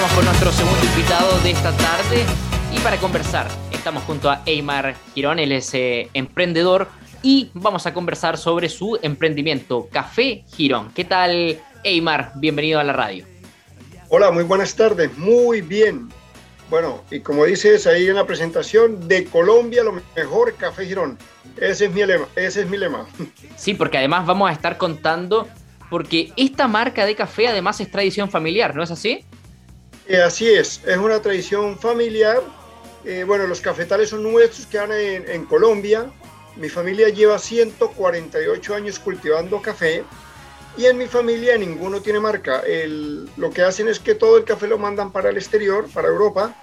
estamos con nuestro segundo invitado de esta tarde y para conversar estamos junto a Eymar Girón, él es eh, emprendedor y vamos a conversar sobre su emprendimiento Café Girón. ¿Qué tal Eymar? Bienvenido a la radio. Hola, muy buenas tardes, muy bien. Bueno, y como dices ahí en la presentación, de Colombia lo mejor Café Girón. Ese es mi lema, ese es mi lema. Sí, porque además vamos a estar contando porque esta marca de café además es tradición familiar, ¿no es así? Eh, así es, es una tradición familiar. Eh, bueno, los cafetales son nuestros, que en, en Colombia. Mi familia lleva 148 años cultivando café y en mi familia ninguno tiene marca. lo que hacen es que todo el café lo mandan para el exterior, para Europa.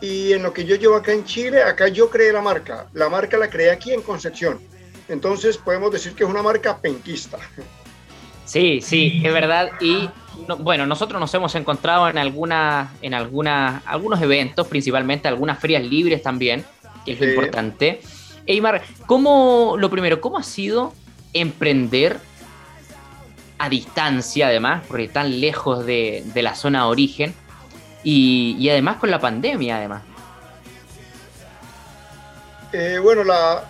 Y en lo que yo llevo acá en Chile, acá yo creé la marca. La marca la creé aquí en Concepción. Entonces podemos decir que es una marca penquista. Sí, sí, es verdad. Y bueno, nosotros nos hemos encontrado en alguna, en alguna, algunos eventos, principalmente algunas ferias libres también, que es lo importante. Eymar, ¿cómo, lo primero, cómo ha sido emprender a distancia además, porque tan lejos de, la zona de origen, y, y, además con la pandemia además? Eh, bueno, la,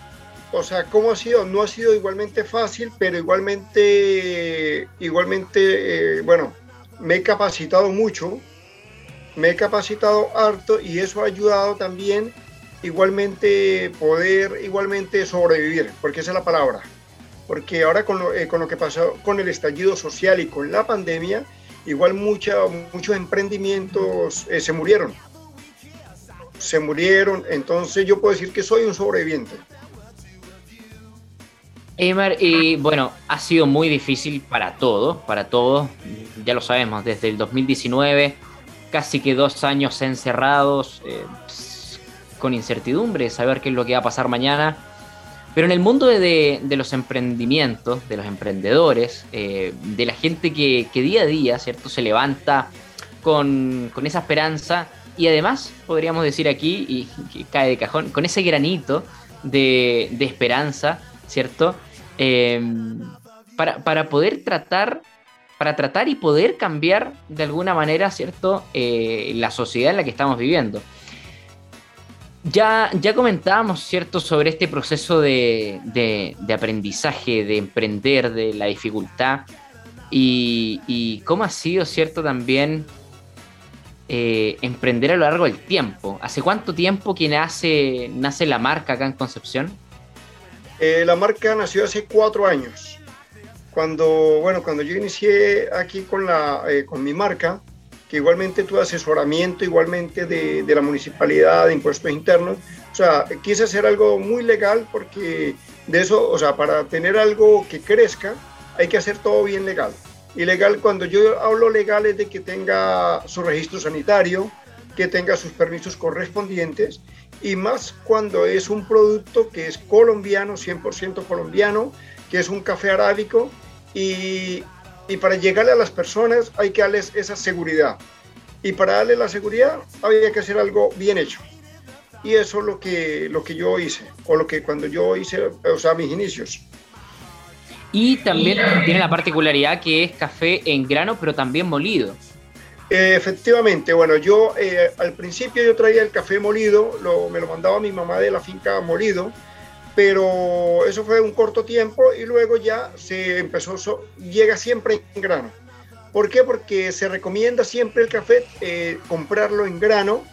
o sea, ¿cómo ha sido? No ha sido igualmente fácil, pero igualmente, igualmente, eh, bueno, me he capacitado mucho, me he capacitado harto y eso ha ayudado también igualmente poder igualmente sobrevivir, porque esa es la palabra. Porque ahora con lo, eh, con lo que pasó con el estallido social y con la pandemia, igual mucha, muchos emprendimientos eh, se murieron. Se murieron, entonces yo puedo decir que soy un sobreviviente. Eymar, y bueno, ha sido muy difícil para todos, para todos, ya lo sabemos, desde el 2019, casi que dos años encerrados, eh, con incertidumbre, saber qué es lo que va a pasar mañana. Pero en el mundo de, los emprendimientos, de los emprendedores, eh, de la gente que, día a día, ¿cierto?, se levanta con, esa esperanza y además, podríamos decir aquí, y que cae de cajón, con ese granito de, de esperanza, ¿cierto? Em, para, poder tratar, para tratar y poder cambiar de alguna manera, ¿cierto?, eh, la sociedad en la que estamos viviendo. Ya, ya comentábamos, ¿cierto?, sobre este proceso de, aprendizaje, de emprender, de la dificultad y, cómo ha sido, ¿cierto?, también eh, emprender a lo largo del tiempo. ¿Hace cuánto tiempo que nace, nace la marca acá en Concepción? Eh, la marca nació hace cuatro años. Cuando, bueno, cuando yo inicié aquí con, la, eh, con mi marca, que igualmente tuve asesoramiento igualmente de, de, la municipalidad, de impuestos internos, o sea, quise hacer algo muy legal porque de eso, o sea, para tener algo que crezca, hay que hacer todo bien legal. Y legal, cuando yo hablo legal es de que tenga su registro sanitario, que tenga sus permisos correspondientes y más cuando es un producto que es colombiano, 100% colombiano, que es un café arábico y, y, para llegarle a las personas hay que darles esa seguridad. Y para darle la seguridad había que hacer algo bien hecho. Y eso es lo que, lo que yo hice, o lo que cuando yo hice, o sea, mis inicios. Y también tiene la particularidad que es café en grano, pero también molido. Eh, efectivamente, bueno, yo eh, al principio yo traía el café molido, me lo mandaba mi mamá de la finca molido, pero eso fue un corto tiempo y luego ya se empezó, llega siempre en grano. ¿Por qué? Porque se recomienda siempre el café eh, comprarlo en grano,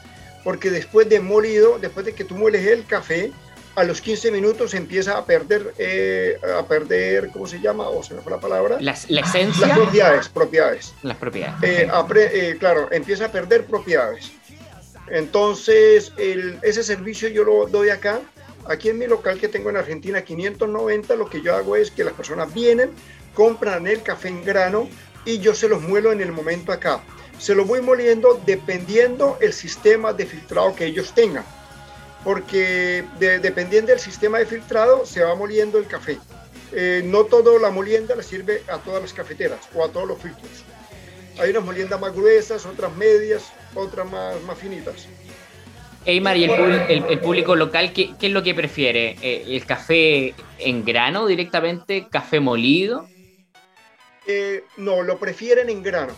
porque después de molido, después de que tú mueles el café, a los 15 minutos empieza a perder, eh, a perder, ¿cómo se llama? O se me fue la palabra. la esencia. Las propiedades, propiedades. Las propiedades. Eh, eh, claro, empieza a perder propiedades. Entonces, ese servicio yo lo doy acá. Aquí en mi local que tengo en Argentina, 590, lo que yo hago es que las personas vienen, compran el café en grano y yo se los muelo en el momento acá. Se lo voy moliendo dependiendo el sistema de filtrado que ellos tengan porque dependiendo del sistema de filtrado se va moliendo el café. Eh, no toda la molienda le sirve a todas las cafeteras o a todos los filtros. Hay unas moliendas más gruesas, otras medias, otras más, más finitas. Eymar, ¿y el, público local ¿qué, es lo que prefiere? Eh, ¿El café en grano directamente? ¿Café molido? Eh, no, lo prefieren en grano.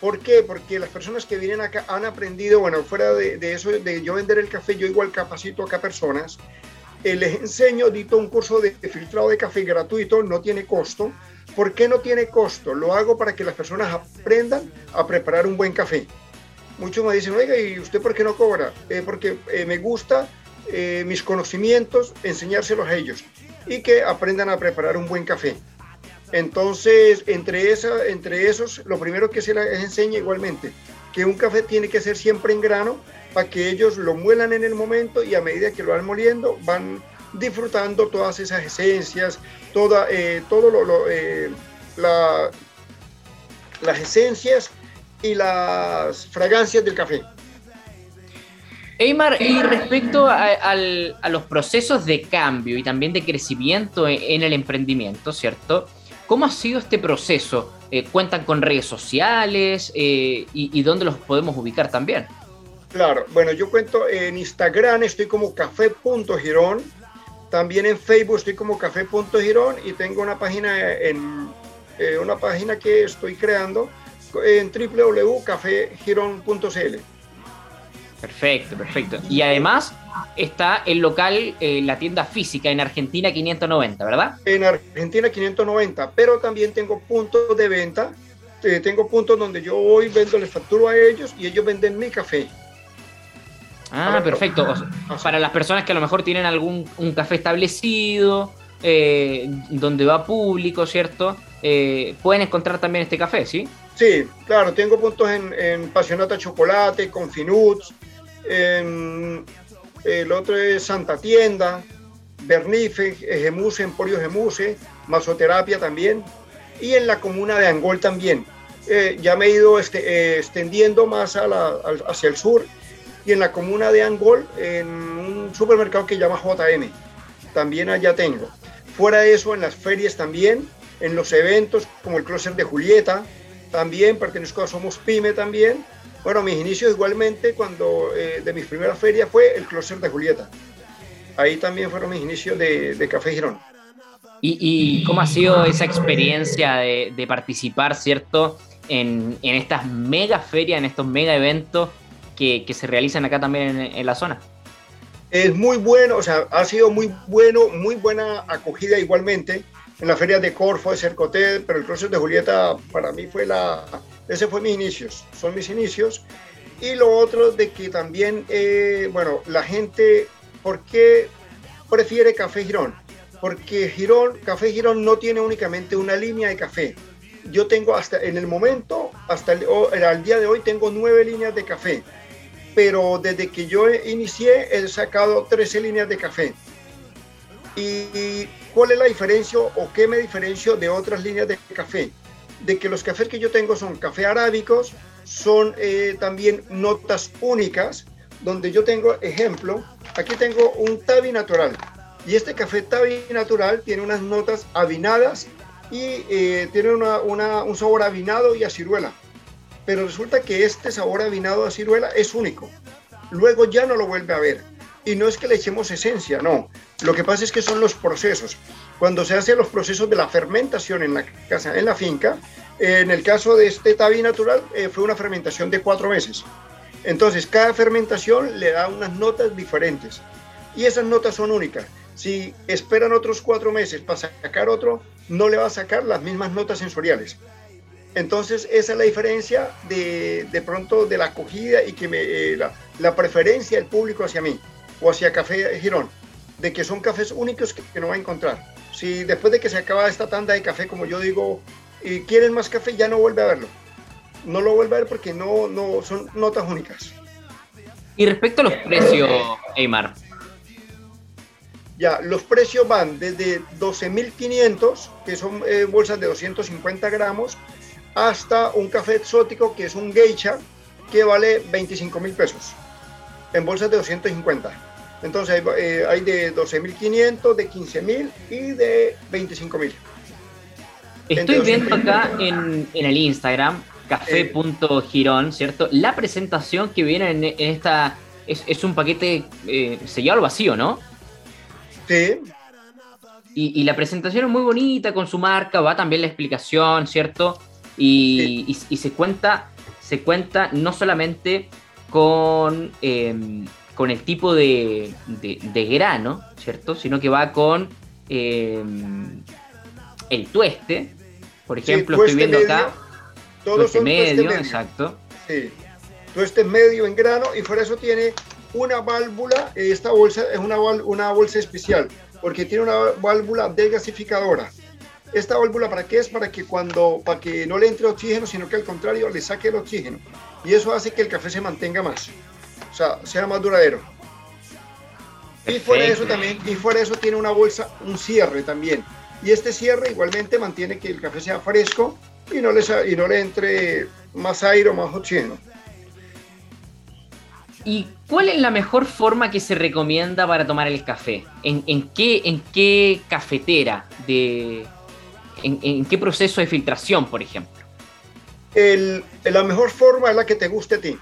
¿Por qué? Porque las personas que vienen acá han aprendido, bueno, fuera de, eso, de yo vender el café, yo igual capacito acá personas, eh, les enseño, dito un curso de filtrado de café gratuito, no tiene costo. ¿Por qué no tiene costo? Lo hago para que las personas aprendan a preparar un buen café. Muchos me dicen, oiga, ¿y usted por qué no cobra? Eh, porque eh, me gusta mis conocimientos, enseñárselos a ellos y que aprendan a preparar un buen café. Entonces, entre, esa, entre esos, lo primero que se les enseña igualmente, que un café tiene que ser siempre en grano para que ellos lo muelan en el momento y a medida que lo van moliendo van disfrutando todas esas esencias, toda, eh, todo eh, las esencias y las fragancias del café. Eymar, y respecto a, los procesos de cambio y también de crecimiento en el emprendimiento, ¿cierto? ¿Cómo ha sido este proceso? Eh, ¿Cuentan con redes sociales eh, y, dónde los podemos ubicar también? Claro, bueno, yo cuento en Instagram, estoy como café.girón, también en Facebook estoy como café.girón y tengo una página en eh, una página que estoy creando en www.cafegirón.cl. Perfecto, perfecto. Y además está el local, eh, la tienda física en Argentina 590, ¿verdad? En Argentina 590, pero también tengo puntos de venta. Eh, tengo puntos donde yo voy, vendo, les facturo a ellos y ellos venden mi café. Ah, perfecto. para las personas que a lo mejor tienen algún un café establecido, eh, donde va público, ¿cierto? pueden encontrar también este café, ¿sí? Sí, claro, tengo puntos en, en Pasionata Chocolate, con Finuts, el otro es Santa Tienda, Bernife, Gemuse, Emporio Gemuse, Masoterapia también, y en la comuna de Angol también. Eh, ya me he ido este, eh, extendiendo más hacia el sur y en la comuna de Angol, en un supermercado que llama JM, también allá tengo. Fuera de eso, en las ferias también, en los eventos como el Closer de Julieta, también pertenezco a Somos Pyme también, bueno, mis inicios igualmente cuando eh, de mis primeras ferias fue el Closer de Julieta. Ahí también fueron mis inicios de, Café Girón. ¿Y, cómo ha sido esa experiencia de, participar, cierto, en, estas mega ferias, en estos mega eventos que, se realizan acá también en, la zona? Es muy bueno, o sea, ha sido muy bueno, muy buena acogida igualmente en la feria de Corfo, de Cercotel, pero el Closer de Julieta para mí fue la, ese fue mis inicios, son mis inicios. Y lo otro de que también, eh, bueno, la gente, ¿por qué prefiere Café Girón? Porque Girón, Café Girón no tiene únicamente una línea de café. Yo tengo hasta en el momento, hasta el, día de hoy, tengo nueve líneas de café. Pero desde que yo inicié, he sacado 13 líneas de café. ¿Y cuál es la diferencia o qué me diferencio de otras líneas de café? De que los cafés que yo tengo son café arábicos, son eh, también notas únicas, donde yo tengo ejemplo, aquí tengo un tabi natural, y este café tabi natural tiene unas notas avinadas y eh, tiene un sabor avinado y a ciruela, pero resulta que este sabor avinado a ciruela es único, luego ya no lo vuelve a ver, y no es que le echemos esencia, no, lo que pasa es que son los procesos, cuando se hacen los procesos de la fermentación en la casa, en la finca, en el caso de este tabi natural eh, fue una fermentación de cuatro meses. Entonces, cada fermentación le da unas notas diferentes y esas notas son únicas. Si esperan otros cuatro meses para sacar otro, no le va a sacar las mismas notas sensoriales. Entonces, esa es la diferencia de, de pronto de la acogida y que me, eh, la, la, preferencia del público hacia mí o hacia Café Girón, de que son cafés únicos que, que no va a encontrar si después de que se acaba esta tanda de café, como yo digo, y quieren más café, ya no vuelve a verlo. No lo vuelve a ver porque no, no son notas únicas. Y respecto a los precios, Eymar. Ya, los precios van desde 12.500, que son eh, bolsas de 250 gramos, hasta un café exótico, que es un geisha, que vale 25 mil pesos, en bolsas de 250. Entonces eh, hay de 12.500, de 15.000 y de 25.000. Estoy viendo acá en, el Instagram, café.girón, ¿cierto? La presentación que viene en, esta es, un paquete eh, sellado al vacío, ¿no? Sí. Y, la presentación es muy bonita con su marca, va también la explicación, ¿cierto? Y, y, se cuenta se cuenta no solamente con, em, con el tipo de, grano, ¿cierto? Sino que va con em, el tueste. Por ejemplo, estoy viendo acá. Todos medio, exacto. Sí. Tueste medio en grano y por eso tiene una válvula. Esta bolsa es una, una bolsa especial porque tiene una válvula desgasificadora. ¿Esta válvula para qué es? Para que cuando, para que no le entre oxígeno, sino que al contrario le saque el oxígeno. Y eso hace que el café se mantenga más. O sea, sea más duradero. Y fuera de eso también, y fuera eso tiene una bolsa, un cierre también. Y este cierre igualmente mantiene que el café sea fresco y no le, y no le entre más aire o más oxígeno. ¿Y cuál es la mejor forma que se recomienda para tomar el café? ¿En, qué, en qué cafetera? De, en, qué proceso de filtración, por ejemplo? la mejor forma es la que te guste a ti.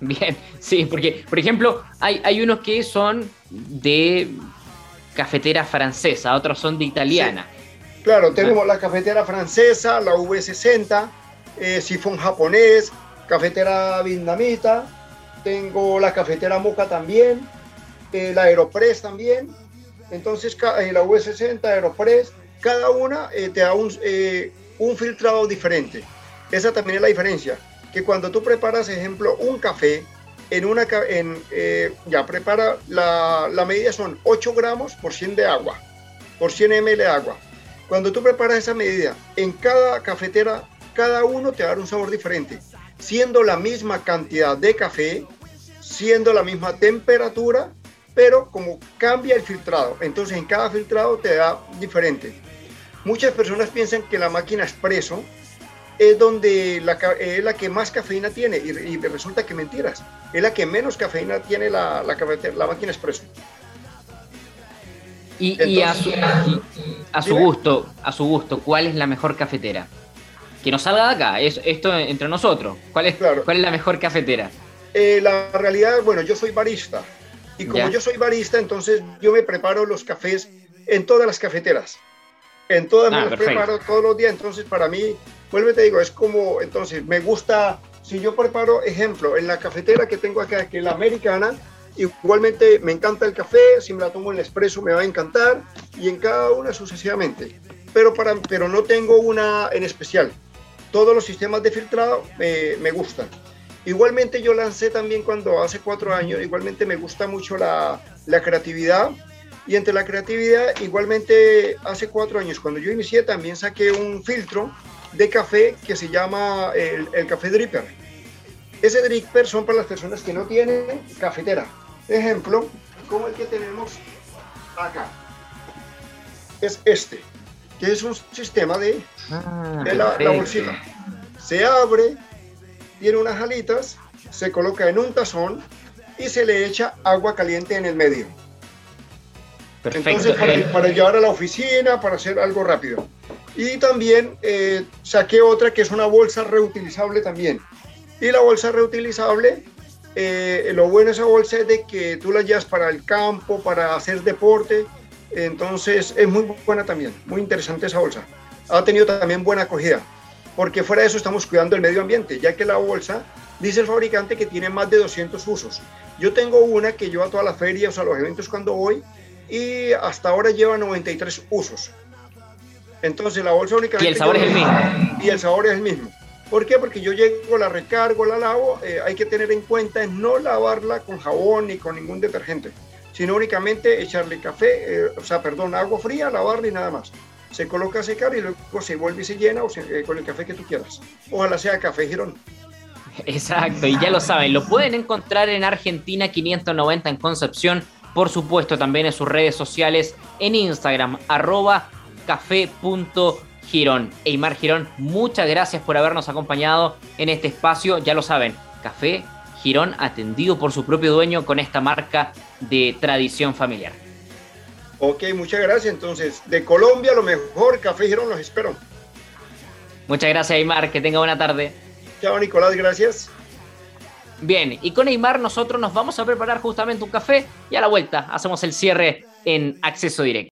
Bien, sí, porque, por ejemplo, hay, hay unos que son de cafetera francesa, otros son de italiana. Claro, tenemos la cafetera francesa, la V60, eh, sifón japonés, cafetera vietnamita, tengo la cafetera Moca también, eh, la Aeropress también. Entonces, eh, la V60, Aeropress, cada una eh, te da un, un, filtrado diferente. Esa también es la diferencia. Que cuando tú preparas, ejemplo, un café, en una, en, ya prepara, la, la medida son 8 gramos por 100 de agua, por 100 ml de agua. Cuando tú preparas esa medida, en cada cafetera, cada uno te va un sabor diferente siendo la misma cantidad de café, siendo la misma temperatura, pero como cambia el filtrado. Entonces en cada filtrado te da diferente. Muchas personas piensan que la máquina expreso es donde la, es la que más cafeína tiene y, resulta que mentiras. Es la que menos cafeína tiene la, la, la máquina expreso. Y, a, su, a su gusto, a su gusto, ¿cuál es la mejor cafetera? que nos salga de acá, es, esto entre nosotros. ¿Cuál es, ¿cuál es la mejor cafetera? Eh, la realidad, bueno, yo soy barista. Y como yo soy barista, entonces yo me preparo los cafés en todas las cafeteras. En todas ah, me los preparo todos los días. Entonces, para mí, vuelve te digo, es como, entonces, me gusta, si yo preparo, ejemplo, en la cafetera que tengo acá, que es la americana, igualmente me encanta el café, si me la tomo en el expreso me va a encantar, y en cada una sucesivamente. Pero, para, pero no tengo una en especial todos los sistemas de filtrado me gustan. Igualmente yo lancé también cuando hace cuatro años, igualmente me gusta mucho la, la, creatividad. Y entre la creatividad, igualmente hace cuatro años, cuando yo inicié, también saqué un filtro de café que se llama el, el café dripper. Ese dripper son para las personas que no tienen cafetera. Ejemplo, como el que tenemos acá. Es este que es un sistema de, ah, la, bolsita. Se abre, tiene unas alitas, se coloca en un tazón y se le echa agua caliente en el medio. Entonces, para, llevar a la oficina, para hacer algo rápido. Y también eh, saqué otra que es una bolsa reutilizable también. Y la bolsa reutilizable, eh, lo bueno de esa bolsa es de que tú la llevas para el campo, para hacer deporte, entonces es muy buena también, muy interesante esa bolsa. Ha tenido también buena acogida, porque fuera de eso estamos cuidando el medio ambiente, ya que la bolsa dice el fabricante que tiene más de 200 usos. Yo tengo una que lleva a todas las ferias, a los eventos cuando voy, y hasta ahora lleva 93 usos. Entonces la bolsa únicamente... Y el sabor es el mismo. Y el sabor es el mismo. ¿Por qué? Porque yo llego, la recargo, la lavo, eh, hay que tener en cuenta no lavarla con jabón ni con ningún detergente sino únicamente echarle café, eh, o sea, perdón, agua fría, lavarle y nada más. Se coloca a secar y luego se vuelve y se llena o eh, con el café que tú quieras. Ojalá sea café Girón. Exacto, y ya lo saben, lo pueden encontrar en Argentina 590 en Concepción, por supuesto también en sus redes sociales, en Instagram, arroba café.girón. Eymar Girón, muchas gracias por habernos acompañado en este espacio, ya lo saben, Café Girón atendido por su propio dueño con esta marca de tradición familiar. Ok, muchas gracias. Entonces, de Colombia, lo mejor, Café Girón, los espero. Muchas gracias, Aymar. Que tenga buena tarde. Chao, Nicolás, gracias. Bien, y con Aymar nosotros nos vamos a preparar justamente un café y a la vuelta hacemos el cierre en acceso directo.